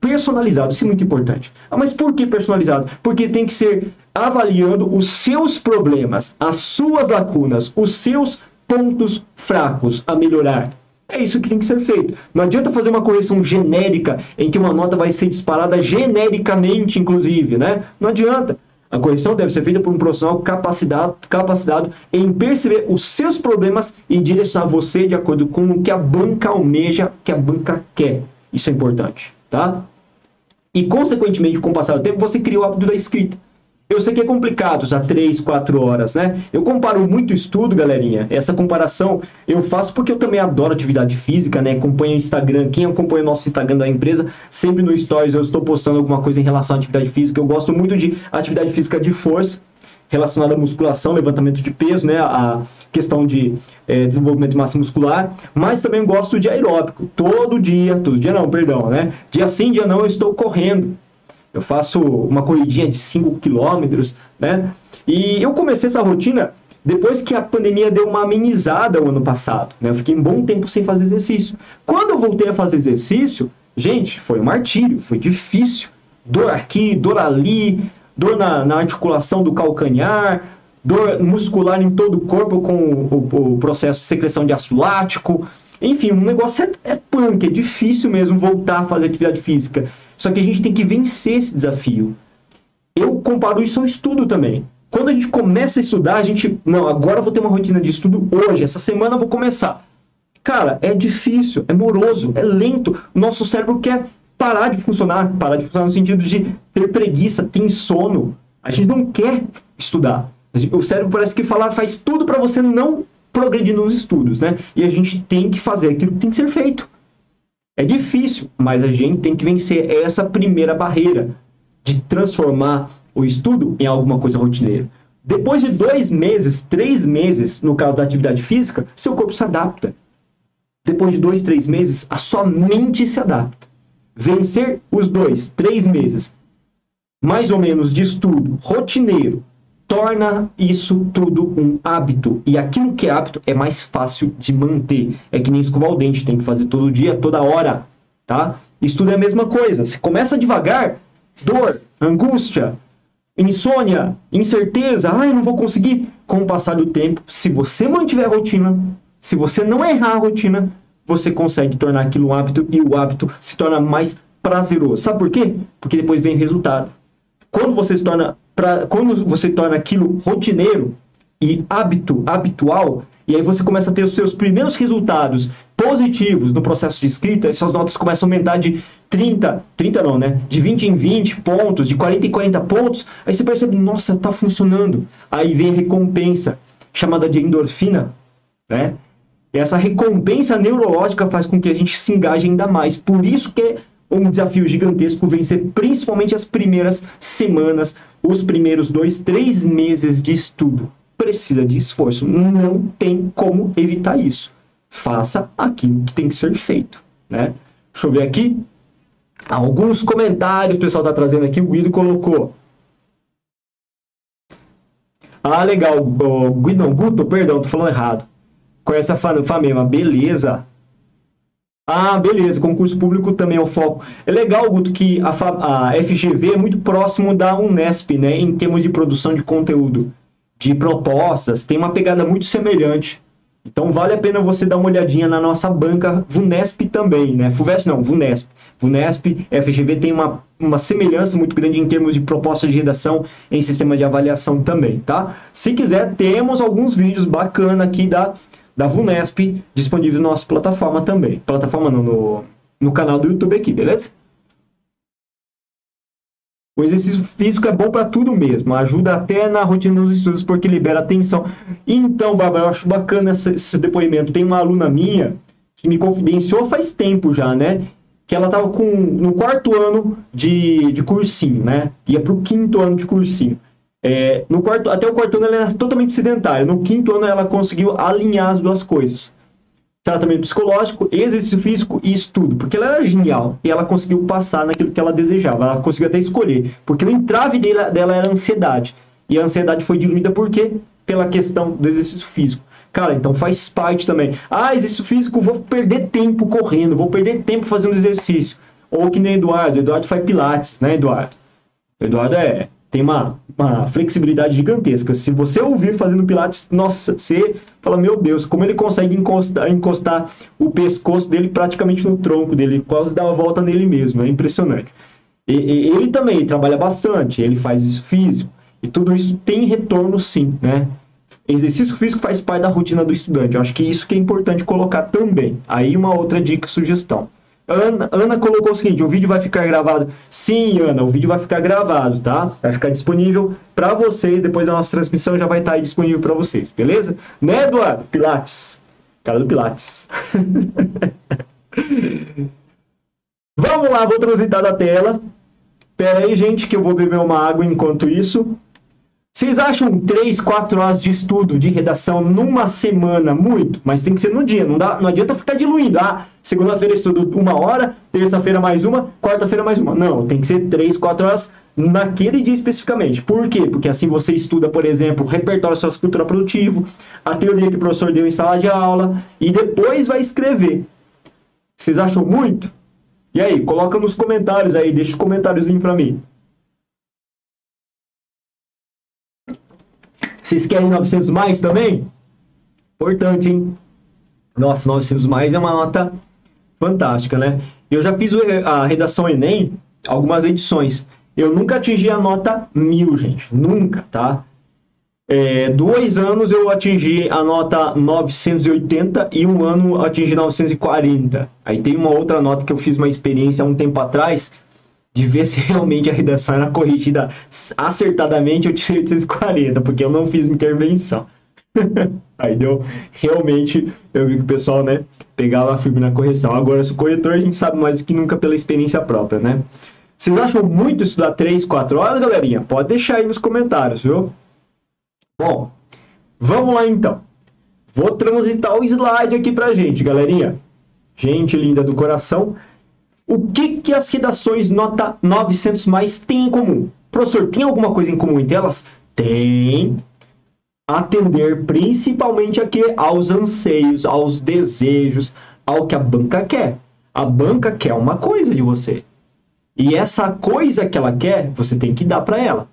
personalizado, isso é muito importante. Ah, mas por que personalizado? Porque tem que ser avaliando os seus problemas, as suas lacunas, os seus pontos fracos a melhorar. É isso que tem que ser feito. Não adianta fazer uma correção genérica em que uma nota vai ser disparada genericamente, inclusive, né? Não adianta. A correção deve ser feita por um profissional capacitado, capacitado em perceber os seus problemas e direcionar você de acordo com o que a banca almeja, que a banca quer. Isso é importante, tá? E, consequentemente, com o passar do tempo, você cria o hábito da escrita. Eu sei que é complicado já 3, 4 horas, né? Eu comparo muito estudo, galerinha. Essa comparação eu faço porque eu também adoro atividade física, né? Acompanho o Instagram. Quem acompanha o nosso Instagram da empresa, sempre no Stories eu estou postando alguma coisa em relação à atividade física. Eu gosto muito de atividade física de força relacionada à musculação, levantamento de peso, né? A questão de é, desenvolvimento de massa muscular, mas também gosto de aeróbico. Todo dia, todo dia não, perdão, né? Dia sim, dia não, eu estou correndo. Eu faço uma corridinha de 5 quilômetros, né? E eu comecei essa rotina depois que a pandemia deu uma amenizada o ano passado, né? Eu fiquei um bom tempo sem fazer exercício. Quando eu voltei a fazer exercício, gente, foi um martírio, foi difícil. Dor aqui, dor ali, dor na, na articulação do calcanhar, dor muscular em todo o corpo com o, o processo de secreção de ácido lático. Enfim, um negócio é, é punk, é difícil mesmo voltar a fazer atividade física. Só que a gente tem que vencer esse desafio. Eu comparo isso ao estudo também. Quando a gente começa a estudar, a gente. Não, agora eu vou ter uma rotina de estudo hoje, essa semana eu vou começar. Cara, é difícil, é moroso, é lento. O nosso cérebro quer parar de funcionar. Parar de funcionar no sentido de ter preguiça, ter sono. A gente não quer estudar. O cérebro parece que falar faz tudo para você não progredir nos estudos, né? E a gente tem que fazer aquilo que tem que ser feito. É difícil, mas a gente tem que vencer essa primeira barreira de transformar o estudo em alguma coisa rotineira. Depois de dois meses, três meses, no caso da atividade física, seu corpo se adapta. Depois de dois, três meses, a sua mente se adapta. Vencer os dois, três meses, mais ou menos de estudo rotineiro, torna isso tudo um hábito. E aquilo que é hábito é mais fácil de manter. É que nem escovar o dente, tem que fazer todo dia, toda hora, tá? Estudo é a mesma coisa. Você começa devagar, dor, angústia, insônia, incerteza, ai, não vou conseguir. Com o passar do tempo, se você mantiver a rotina, se você não errar a rotina, você consegue tornar aquilo um hábito e o hábito se torna mais prazeroso. Sabe por quê? Porque depois vem o resultado. Quando você se torna pra, quando você torna aquilo rotineiro e hábito, habitual, e aí você começa a ter os seus primeiros resultados positivos no processo de escrita, e suas notas começam a aumentar de 30, 30 não, né? De 20 em 20 pontos, de 40 em 40 pontos, aí você percebe, nossa, tá funcionando. Aí vem a recompensa, chamada de endorfina, né? E essa recompensa neurológica faz com que a gente se engaje ainda mais. Por isso que é um desafio gigantesco vencer principalmente as primeiras semanas, os primeiros dois, três meses de estudo. Precisa de esforço. Não tem como evitar isso. Faça aquilo que tem que ser feito. Né? Deixa eu ver aqui. Alguns comentários o pessoal está trazendo aqui. O Guido colocou. Ah, legal. O Guido, Guto, perdão, tô falando errado. Conhece a Famema. Beleza. Ah, beleza, concurso público também é o foco. É legal, Guto, que a, a FGV é muito próximo da Unesp, né, em termos de produção de conteúdo, de propostas, tem uma pegada muito semelhante. Então vale a pena você dar uma olhadinha na nossa banca Vunesp também, né? FUVESP não, Vunesp. Vunesp, FGV tem uma, uma semelhança muito grande em termos de propostas de redação em sistema de avaliação também, tá? Se quiser, temos alguns vídeos bacanas aqui da da VUNESP disponível na nossa plataforma também. Plataforma não, no, no canal do YouTube aqui, beleza? O exercício físico é bom para tudo mesmo, ajuda até na rotina dos estudos porque libera atenção. Então, Bárbara, eu acho bacana esse, esse depoimento. Tem uma aluna minha que me confidenciou faz tempo já, né? Que ela estava com no quarto ano de, de cursinho, né? Ia para o quinto ano de cursinho. É, no quarto, até o quarto ano ela era totalmente sedentária. No quinto ano ela conseguiu alinhar as duas coisas. Tratamento psicológico, exercício físico e estudo. Porque ela era genial e ela conseguiu passar naquilo que ela desejava. Ela conseguiu até escolher. Porque o entrave dela, dela era a ansiedade. E a ansiedade foi diluída por quê? Pela questão do exercício físico. Cara, então faz parte também. Ah, exercício físico, vou perder tempo correndo, vou perder tempo fazendo exercício. Ou que nem Eduardo. Eduardo faz pilates, né, Eduardo? Eduardo é tem uma, uma flexibilidade gigantesca. Se você ouvir fazendo pilates, nossa, você fala, meu Deus, como ele consegue encostar, encostar o pescoço dele praticamente no tronco dele, quase dar uma volta nele mesmo, é impressionante. E, e, ele também trabalha bastante, ele faz isso físico, e tudo isso tem retorno sim, né? Exercício físico faz parte da rotina do estudante. Eu acho que isso que é importante colocar também. Aí uma outra dica, sugestão. Ana, Ana colocou o seguinte: o vídeo vai ficar gravado. Sim, Ana, o vídeo vai ficar gravado, tá? Vai ficar disponível para vocês. Depois da nossa transmissão já vai estar aí disponível para vocês, beleza? Né, Eduardo? Pilates. Cara do Pilates. Vamos lá, vou transitar da tela. Pera aí, gente, que eu vou beber uma água enquanto isso. Vocês acham 3, 4 horas de estudo, de redação numa semana muito? Mas tem que ser no dia, não, dá, não adianta ficar diluindo. Ah, segunda-feira estudo uma hora, terça-feira mais uma, quarta-feira mais uma. Não, tem que ser 3, 4 horas naquele dia especificamente. Por quê? Porque assim você estuda, por exemplo, o repertório sociocultural produtivo, a teoria que o professor deu em sala de aula, e depois vai escrever. Vocês acham muito? E aí, coloca nos comentários aí, deixa um comentáriozinho para mim. Vocês querem 900 mais também? Importante, hein? Nossa, 900 mais é uma nota fantástica, né? Eu já fiz a redação Enem, algumas edições. Eu nunca atingi a nota mil, gente. Nunca, tá? É, dois anos eu atingi a nota 980 e um ano atingi 940. Aí tem uma outra nota que eu fiz uma experiência há um tempo atrás de ver se realmente a redação era corrigida acertadamente, eu tirei 840, porque eu não fiz intervenção. Aí deu, realmente, eu vi que o pessoal, né, pegava firme na correção. Agora, se o corretor, a gente sabe mais do que nunca pela experiência própria, né? Vocês acham muito estudar 3, 4 horas, galerinha? Pode deixar aí nos comentários, viu? Bom, vamos lá então. Vou transitar o slide aqui pra gente, galerinha. Gente linda do coração. O que, que as redações nota 900 mais têm em comum? Professor, tem alguma coisa em comum entre elas? Tem. Atender principalmente aqui aos anseios, aos desejos, ao que a banca quer. A banca quer uma coisa de você. E essa coisa que ela quer, você tem que dar para ela.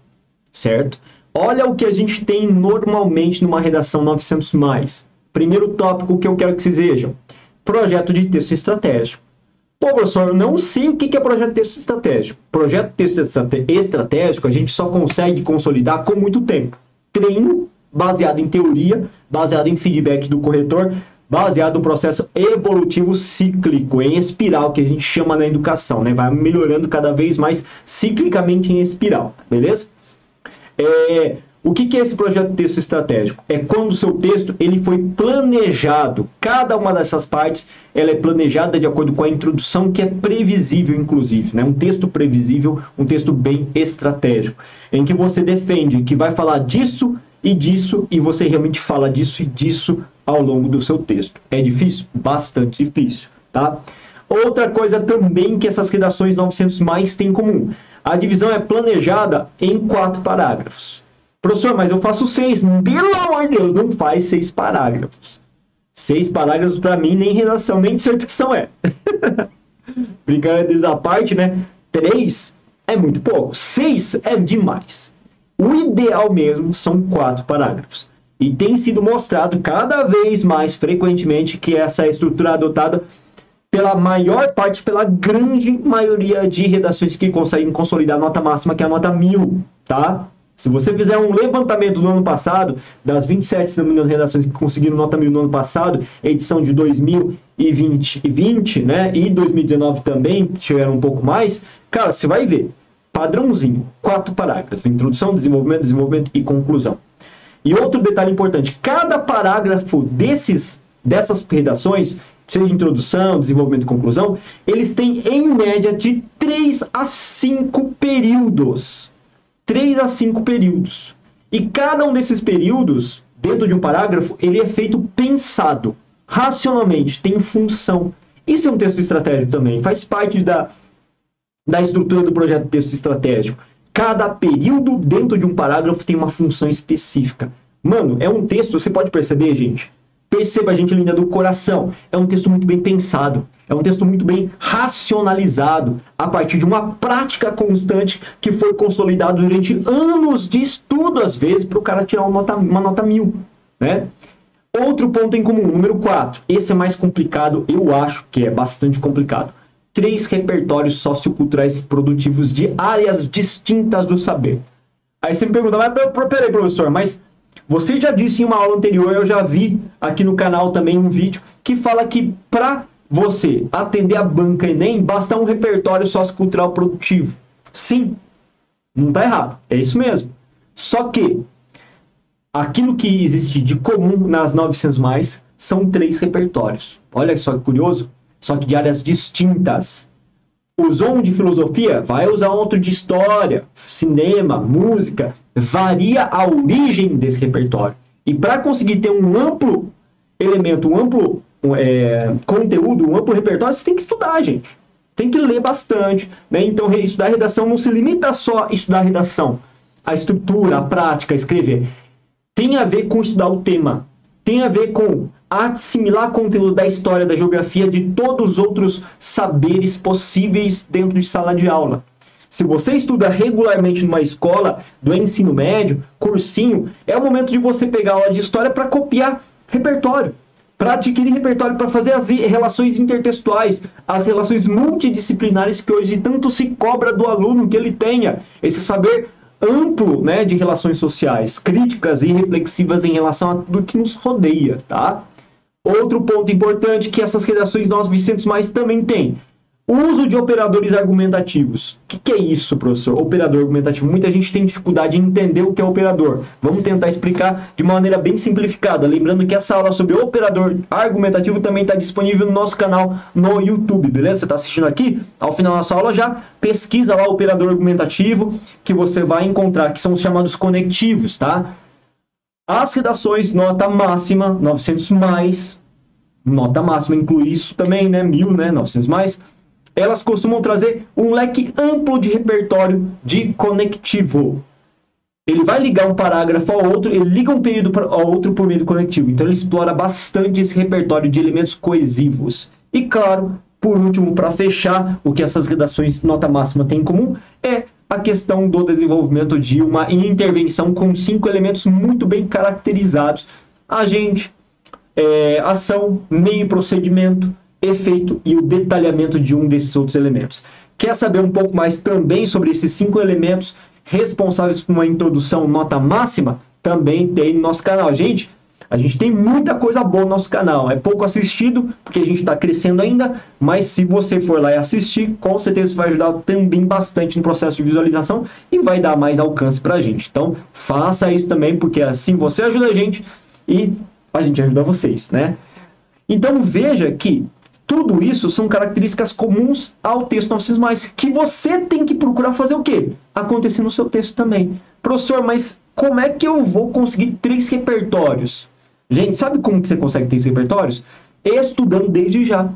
Certo? Olha o que a gente tem normalmente numa redação 900 mais. Primeiro tópico que eu quero que vocês vejam. Projeto de texto estratégico. Pô, professor, eu não sei o que é projeto de texto estratégico. Projeto de texto estratégico a gente só consegue consolidar com muito tempo. Treino baseado em teoria, baseado em feedback do corretor, baseado no processo evolutivo cíclico, em espiral, que a gente chama na educação, né? Vai melhorando cada vez mais ciclicamente em espiral, beleza? É, o que, é esse projeto de texto estratégico? É quando o seu texto ele foi planejado. Cada uma dessas partes ela é planejada de acordo com a introdução que é previsível, inclusive. Né? Um texto previsível, um texto bem estratégico, em que você defende que vai falar disso e disso, e você realmente fala disso e disso ao longo do seu texto. É difícil? Bastante difícil. Tá? Outra coisa também que essas redações 900 mais têm em comum. A divisão é planejada em quatro parágrafos. Professor, mas eu faço seis. Pelo amor de Deus, não faz seis parágrafos. Seis parágrafos para mim nem redação, nem dissertação é. Brincadeiras à parte, né? Três é muito pouco. Seis é demais. O ideal mesmo são quatro parágrafos. E tem sido mostrado cada vez mais frequentemente que essa é estrutura adotada pela maior parte, pela grande maioria de redações que conseguem consolidar a nota máxima, que é a nota mil, tá? Se você fizer um levantamento do ano passado, das 27, se não me engano, redações que conseguiram nota mil no ano passado, edição de 2020 e 20, né? E 2019 também, tiveram um pouco mais, cara, você vai ver. Padrãozinho, quatro parágrafos: introdução, desenvolvimento, desenvolvimento e conclusão. E outro detalhe importante: cada parágrafo desses, dessas redações, seja introdução, desenvolvimento e conclusão, eles têm em média de 3 a 5 períodos. 3 a 5 períodos. E cada um desses períodos, dentro de um parágrafo, ele é feito pensado, racionalmente, tem função. Isso é um texto estratégico também, faz parte da, da estrutura do projeto de texto estratégico. Cada período dentro de um parágrafo tem uma função específica. Mano, é um texto, você pode perceber, gente, Perceba, gente linda do coração, é um texto muito bem pensado, é um texto muito bem racionalizado, a partir de uma prática constante que foi consolidado durante anos de estudo, às vezes, para o cara tirar uma nota, uma nota mil. Né? Outro ponto em comum, número 4. Esse é mais complicado, eu acho que é bastante complicado. Três repertórios socioculturais produtivos de áreas distintas do saber. Aí você me pergunta, mas peraí, professor, mas você já disse em uma aula anterior, eu já vi aqui no canal também um vídeo que fala que para você atender a banca Enem, basta um repertório sociocultural produtivo. Sim, não está errado, é isso mesmo. Só que aquilo que existe de comum nas 900 mais são três repertórios. Olha só que curioso, só que de áreas distintas. Usou um de filosofia, vai usar outro de história, cinema, música. Varia a origem desse repertório. E para conseguir ter um amplo elemento, um amplo é, conteúdo, um amplo repertório, você tem que estudar, gente. Tem que ler bastante. Né? Então, estudar redação não se limita só a estudar redação, a estrutura, a prática, escrever tem a ver com estudar o tema, tem a ver com assimilar conteúdo da história, da geografia, de todos os outros saberes possíveis dentro de sala de aula. Se você estuda regularmente numa escola do ensino médio, cursinho, é o momento de você pegar aula de história para copiar repertório, para adquirir repertório, para fazer as relações intertextuais, as relações multidisciplinares que hoje tanto se cobra do aluno que ele tenha esse saber amplo né, de relações sociais, críticas e reflexivas em relação a tudo que nos rodeia, tá? Outro ponto importante que essas redações nós Vicentes Mais também tem Uso de operadores argumentativos. O que, que, é isso, professor? Operador argumentativo. Muita gente tem dificuldade em entender o que é operador. Vamos tentar explicar de maneira bem simplificada. Lembrando que essa aula sobre operador argumentativo também está disponível no nosso canal no YouTube, beleza? Você está assistindo aqui? Ao final da nossa aula já pesquisa lá operador argumentativo que você vai encontrar, que são os chamados conectivos, tá? As redações nota máxima, 900 mais, nota máxima inclui isso também, né? 1000, né? 900 mais elas costumam trazer um leque amplo de repertório de conectivo. Ele vai ligar um parágrafo ao outro, ele liga um período ao outro por meio do conectivo. Então ele explora bastante esse repertório de elementos coesivos. E claro, por último, para fechar, o que essas redações nota máxima têm em comum é a questão do desenvolvimento de uma intervenção com cinco elementos muito bem caracterizados: agente, é, ação, meio procedimento, efeito e o detalhamento de um desses outros elementos. Quer saber um pouco mais também sobre esses cinco elementos responsáveis por uma introdução nota máxima? Também tem no nosso canal. Gente, a gente tem muita coisa boa no nosso canal. É pouco assistido, porque a gente está crescendo ainda, mas se você for lá e assistir, com certeza isso vai ajudar também bastante no processo de visualização e vai dar mais alcance para a gente. Então, faça isso também, porque assim você ajuda a gente e a gente ajuda vocês, né? Então, veja que tudo isso são características comuns ao texto 900 mais, que você tem que procurar fazer o quê? Acontecer no seu texto também. Professor, mas como é que eu vou conseguir três repertórios? Gente, sabe como que você consegue três repertórios? Estudando desde já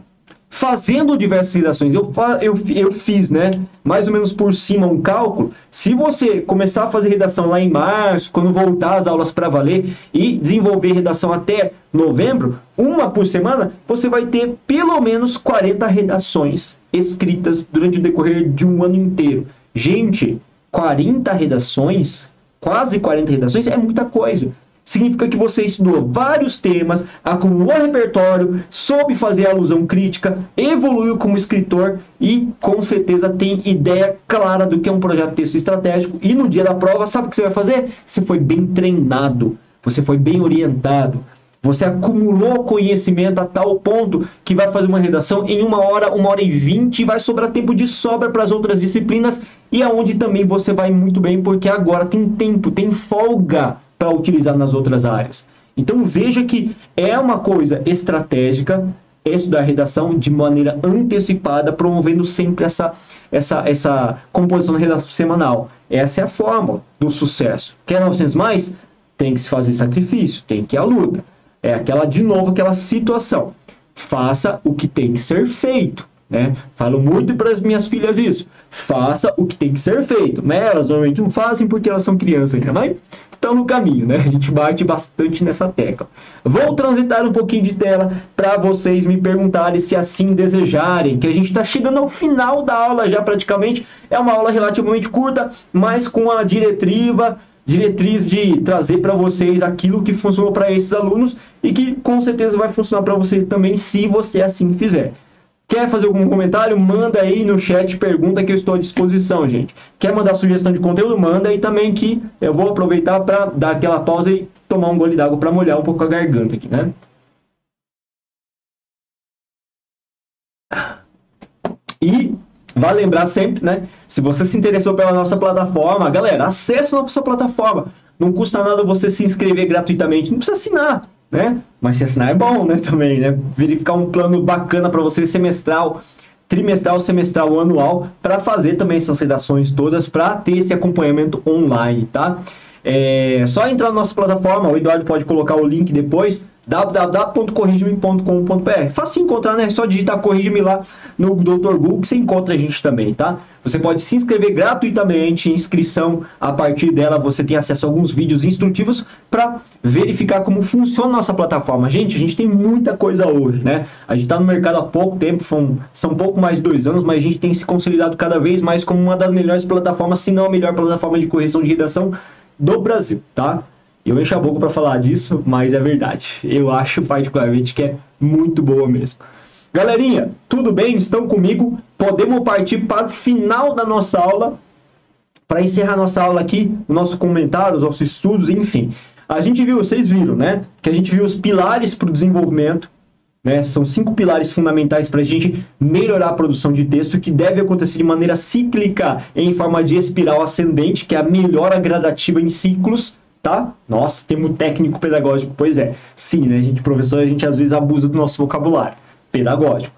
fazendo diversas redações. Eu, eu, eu fiz, né, mais ou menos por cima um cálculo. Se você começar a fazer redação lá em março, quando voltar as aulas para valer e desenvolver redação até novembro, uma por semana, você vai ter pelo menos 40 redações escritas durante o decorrer de um ano inteiro. Gente, 40 redações, quase 40 redações é muita coisa significa que você estudou vários temas, acumulou repertório, soube fazer alusão crítica, evoluiu como escritor e com certeza tem ideia clara do que é um projeto de texto estratégico. E no dia da prova, sabe o que você vai fazer? Você foi bem treinado, você foi bem orientado. Você acumulou conhecimento a tal ponto que vai fazer uma redação em uma hora, uma hora e vinte, e vai sobrar tempo de sobra para as outras disciplinas e aonde também você vai muito bem, porque agora tem tempo, tem folga para utilizar nas outras áreas. Então veja que é uma coisa estratégica estudar redação de maneira antecipada, promovendo sempre essa, essa, essa composição da redação semanal. Essa é a fórmula do sucesso. Quer 900 mais? Tem que se fazer sacrifício, tem que ir à luta. É aquela, de novo, aquela situação. Faça o que tem que ser feito. Né? Falo muito para as minhas filhas isso. Faça o que tem que ser feito. Né? Elas normalmente não fazem porque elas são crianças ainda, mas estão no caminho, né? A gente bate bastante nessa tecla. Vou transitar um pouquinho de tela para vocês me perguntarem se assim desejarem, que a gente está chegando ao final da aula já praticamente. É uma aula relativamente curta, mas com a diretriva diretriz de trazer para vocês aquilo que funcionou para esses alunos e que com certeza vai funcionar para vocês também se você assim fizer. Quer fazer algum comentário? Manda aí no chat, pergunta que eu estou à disposição, gente. Quer mandar sugestão de conteúdo? Manda aí também que eu vou aproveitar para dar aquela pausa e tomar um gole d'água para molhar um pouco a garganta aqui, né? E Vale lembrar sempre, né? Se você se interessou pela nossa plataforma, galera, acesse a nossa plataforma. Não custa nada você se inscrever gratuitamente, não precisa assinar, né? Mas se assinar é bom, né? Também, né? Verificar um plano bacana para você semestral, trimestral, semestral, anual, para fazer também essas redações todas, para ter esse acompanhamento online, tá? É só entrar na nossa plataforma, o Eduardo pode colocar o link depois www.corrigeme.com.br. Fácil encontrar, né? É só digitar Corrigeme lá no Dr. Google que você encontra a gente também, tá? Você pode se inscrever gratuitamente, inscrição, a partir dela você tem acesso a alguns vídeos instrutivos para verificar como funciona a nossa plataforma. Gente, a gente tem muita coisa hoje, né? A gente está no mercado há pouco tempo, são pouco mais de dois anos, mas a gente tem se consolidado cada vez mais como uma das melhores plataformas, se não a melhor plataforma de correção de redação do Brasil, tá? Eu encho a boca para falar disso, mas é verdade. Eu acho particularmente que é muito boa mesmo. Galerinha, tudo bem? Estão comigo? Podemos partir para o final da nossa aula. Para encerrar nossa aula aqui, o nosso comentário, os nossos estudos, enfim. A gente viu, vocês viram, né? Que a gente viu os pilares para o desenvolvimento. Né? São cinco pilares fundamentais para a gente melhorar a produção de texto, que deve acontecer de maneira cíclica, em forma de espiral ascendente, que é a melhora gradativa em ciclos tá? Nossa, termo técnico pedagógico, pois é. Sim, né, gente, professor, a gente às vezes abusa do nosso vocabulário pedagógico.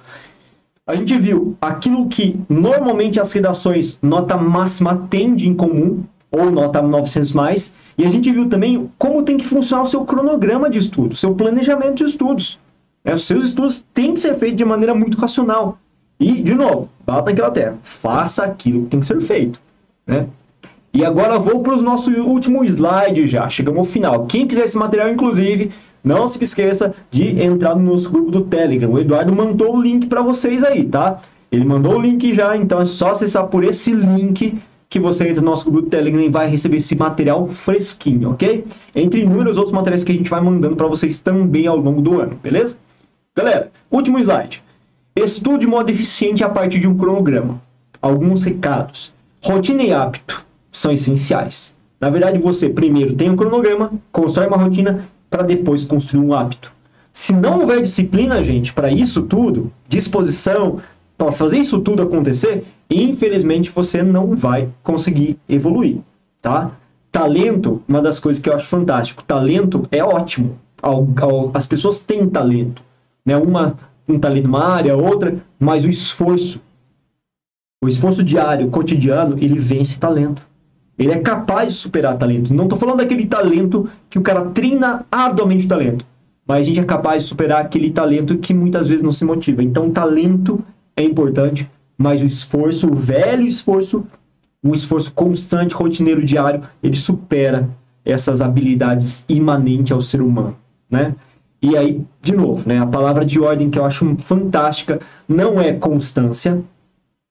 A gente viu aquilo que normalmente as redações nota máxima têm de em comum, ou nota 900 mais, e a gente viu também como tem que funcionar o seu cronograma de estudos, seu planejamento de estudos. Né? Os seus estudos têm que ser feitos de maneira muito racional. E, de novo, bata naquela terra, faça aquilo que tem que ser feito. Né? E agora vou para o nosso último slide já. Chegamos ao final. Quem quiser esse material, inclusive, não se esqueça de entrar no nosso grupo do Telegram. O Eduardo mandou o link para vocês aí, tá? Ele mandou o link já, então é só acessar por esse link que você entra no nosso grupo do Telegram e vai receber esse material fresquinho, ok? Entre inúmeros outros materiais que a gente vai mandando para vocês também ao longo do ano, beleza? Galera, último slide. Estude de modo eficiente a partir de um cronograma. Alguns recados. Rotina e hábito são essenciais. Na verdade, você primeiro tem um cronograma, constrói uma rotina para depois construir um hábito. Se não houver disciplina, gente, para isso tudo, disposição para fazer isso tudo acontecer, infelizmente você não vai conseguir evoluir, tá? Talento, uma das coisas que eu acho fantástico, talento é ótimo. As pessoas têm talento, né? Uma um talento numa área, outra, mas o esforço, o esforço diário, cotidiano, ele vence talento. Ele é capaz de superar talento. Não estou falando daquele talento que o cara treina arduamente o talento. Mas a gente é capaz de superar aquele talento que muitas vezes não se motiva. Então, talento é importante, mas o esforço, o velho esforço, um esforço constante, rotineiro, diário, ele supera essas habilidades imanentes ao ser humano, né? E aí, de novo, né, a palavra de ordem que eu acho fantástica não é constância,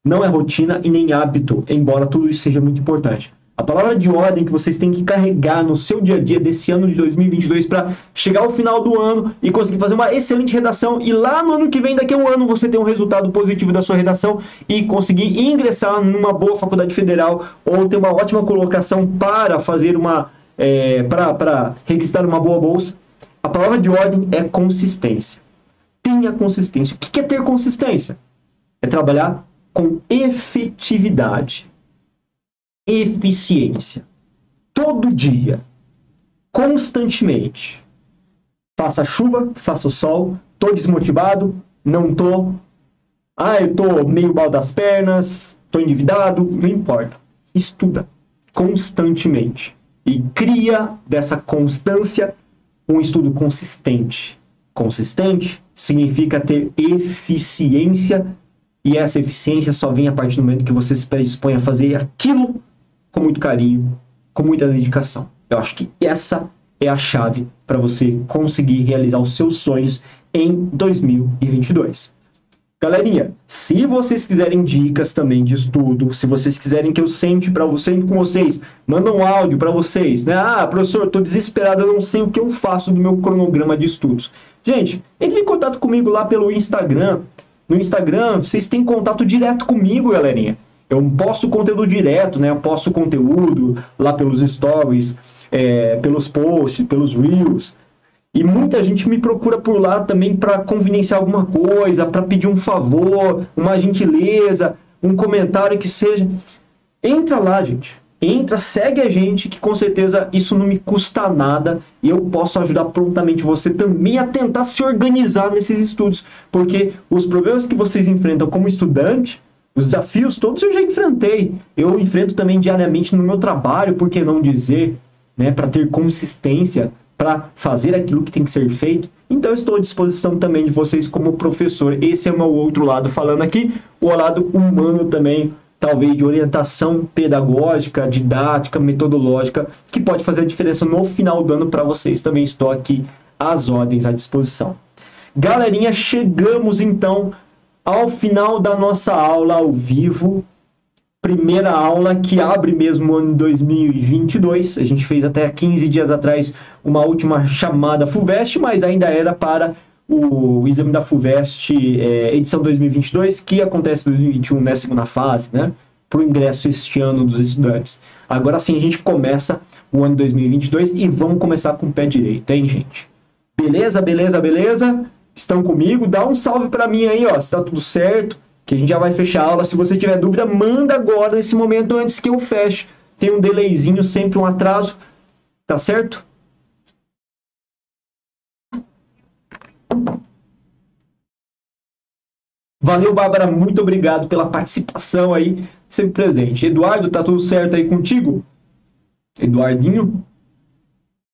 não é rotina e nem hábito, embora tudo isso seja muito importante. A palavra de ordem que vocês têm que carregar no seu dia a dia desse ano de 2022 para chegar ao final do ano e conseguir fazer uma excelente redação e lá no ano que vem, daqui a um ano, você ter um resultado positivo da sua redação e conseguir ingressar numa boa faculdade federal ou ter uma ótima colocação para fazer uma é, para requisitar uma boa bolsa. A palavra de ordem é consistência. Tenha consistência. O que é ter consistência? É trabalhar com efetividade eficiência. Todo dia, constantemente. Faça chuva, faça sol, tô desmotivado, não tô. Ah, eu tô meio mal das pernas, tô endividado, não importa. Estuda constantemente e cria dessa constância um estudo consistente. Consistente significa ter eficiência E essa eficiência só vem a partir do momento que você se predispõe a fazer aquilo com muito carinho, com muita dedicação. Eu acho que essa é a chave para você conseguir realizar os seus sonhos em 2022. Galerinha, se vocês quiserem dicas também de estudo, se vocês quiserem que eu sente para vocês com vocês, manda um áudio para vocês, né? Ah, professor, estou desesperado, eu não sei o que eu faço do meu cronograma de estudos. Gente, entre em contato comigo lá pelo Instagram. No Instagram, vocês têm contato direto comigo, galerinha. Eu posto conteúdo direto, né? Eu posto conteúdo lá pelos stories, é, pelos posts, pelos reels. E muita gente me procura por lá também para convenienciar alguma coisa, para pedir um favor, uma gentileza, um comentário que seja. Entra lá, gente. Entra, segue a gente, que com certeza isso não me custa nada e eu posso ajudar prontamente você também a tentar se organizar nesses estudos, porque os problemas que vocês enfrentam como estudante, os desafios todos eu já enfrentei. Eu enfrento também diariamente no meu trabalho, por que não dizer, né, para ter consistência para fazer aquilo que tem que ser feito. Então, estou à disposição também de vocês como professor. Esse é o meu outro lado falando aqui, o lado humano também, talvez de orientação pedagógica, didática, metodológica, que pode fazer a diferença no final do ano para vocês. Também estou aqui às ordens à disposição. Galerinha, chegamos então ao final da nossa aula ao vivo primeira aula que abre mesmo o ano 2022. A gente fez até 15 dias atrás uma última chamada FUVEST, mas ainda era para o exame da FUVEST é, edição 2022, que acontece em 2021, né, segunda fase, né, para o ingresso este ano dos estudantes. Agora sim a gente começa o ano 2022 e vamos começar com o pé direito, hein, gente? Beleza, beleza, beleza? Estão comigo? Dá um salve para mim aí, ó, se tá tudo certo que a gente já vai fechar a aula. Se você tiver dúvida, manda agora nesse momento antes que eu feche. Tem um delayzinho, sempre um atraso, tá certo? Valeu, Bárbara, muito obrigado pela participação aí, sempre presente. Eduardo, tá tudo certo aí contigo? Eduardinho?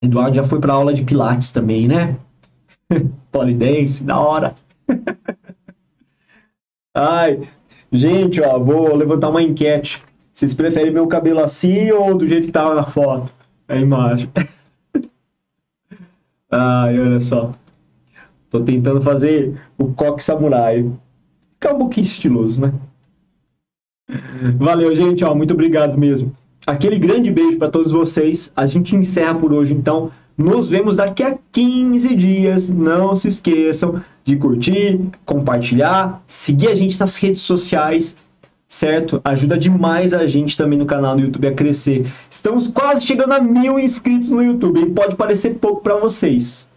Eduardo já foi para aula de Pilates também, né? Polidense, da hora. Ai, gente, ó, vou levantar uma enquete. Vocês preferem meu cabelo assim ou do jeito que tava na foto? A imagem. Ai, olha só. Tô tentando fazer o coque samurai. Ficar um pouquinho estiloso, né? Valeu, gente, ó, muito obrigado mesmo. Aquele grande beijo para todos vocês. A gente encerra por hoje, então. Nos vemos daqui a 15 dias. Não se esqueçam de curtir, compartilhar, seguir a gente nas redes sociais, certo? Ajuda demais a gente também no canal do YouTube a crescer. Estamos quase chegando a mil inscritos no YouTube. E pode parecer pouco para vocês,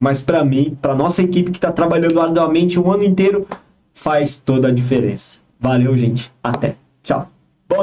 mas para mim, para nossa equipe que está trabalhando arduamente o ano inteiro, faz toda a diferença. Valeu, gente. Até. Tchau. Bom...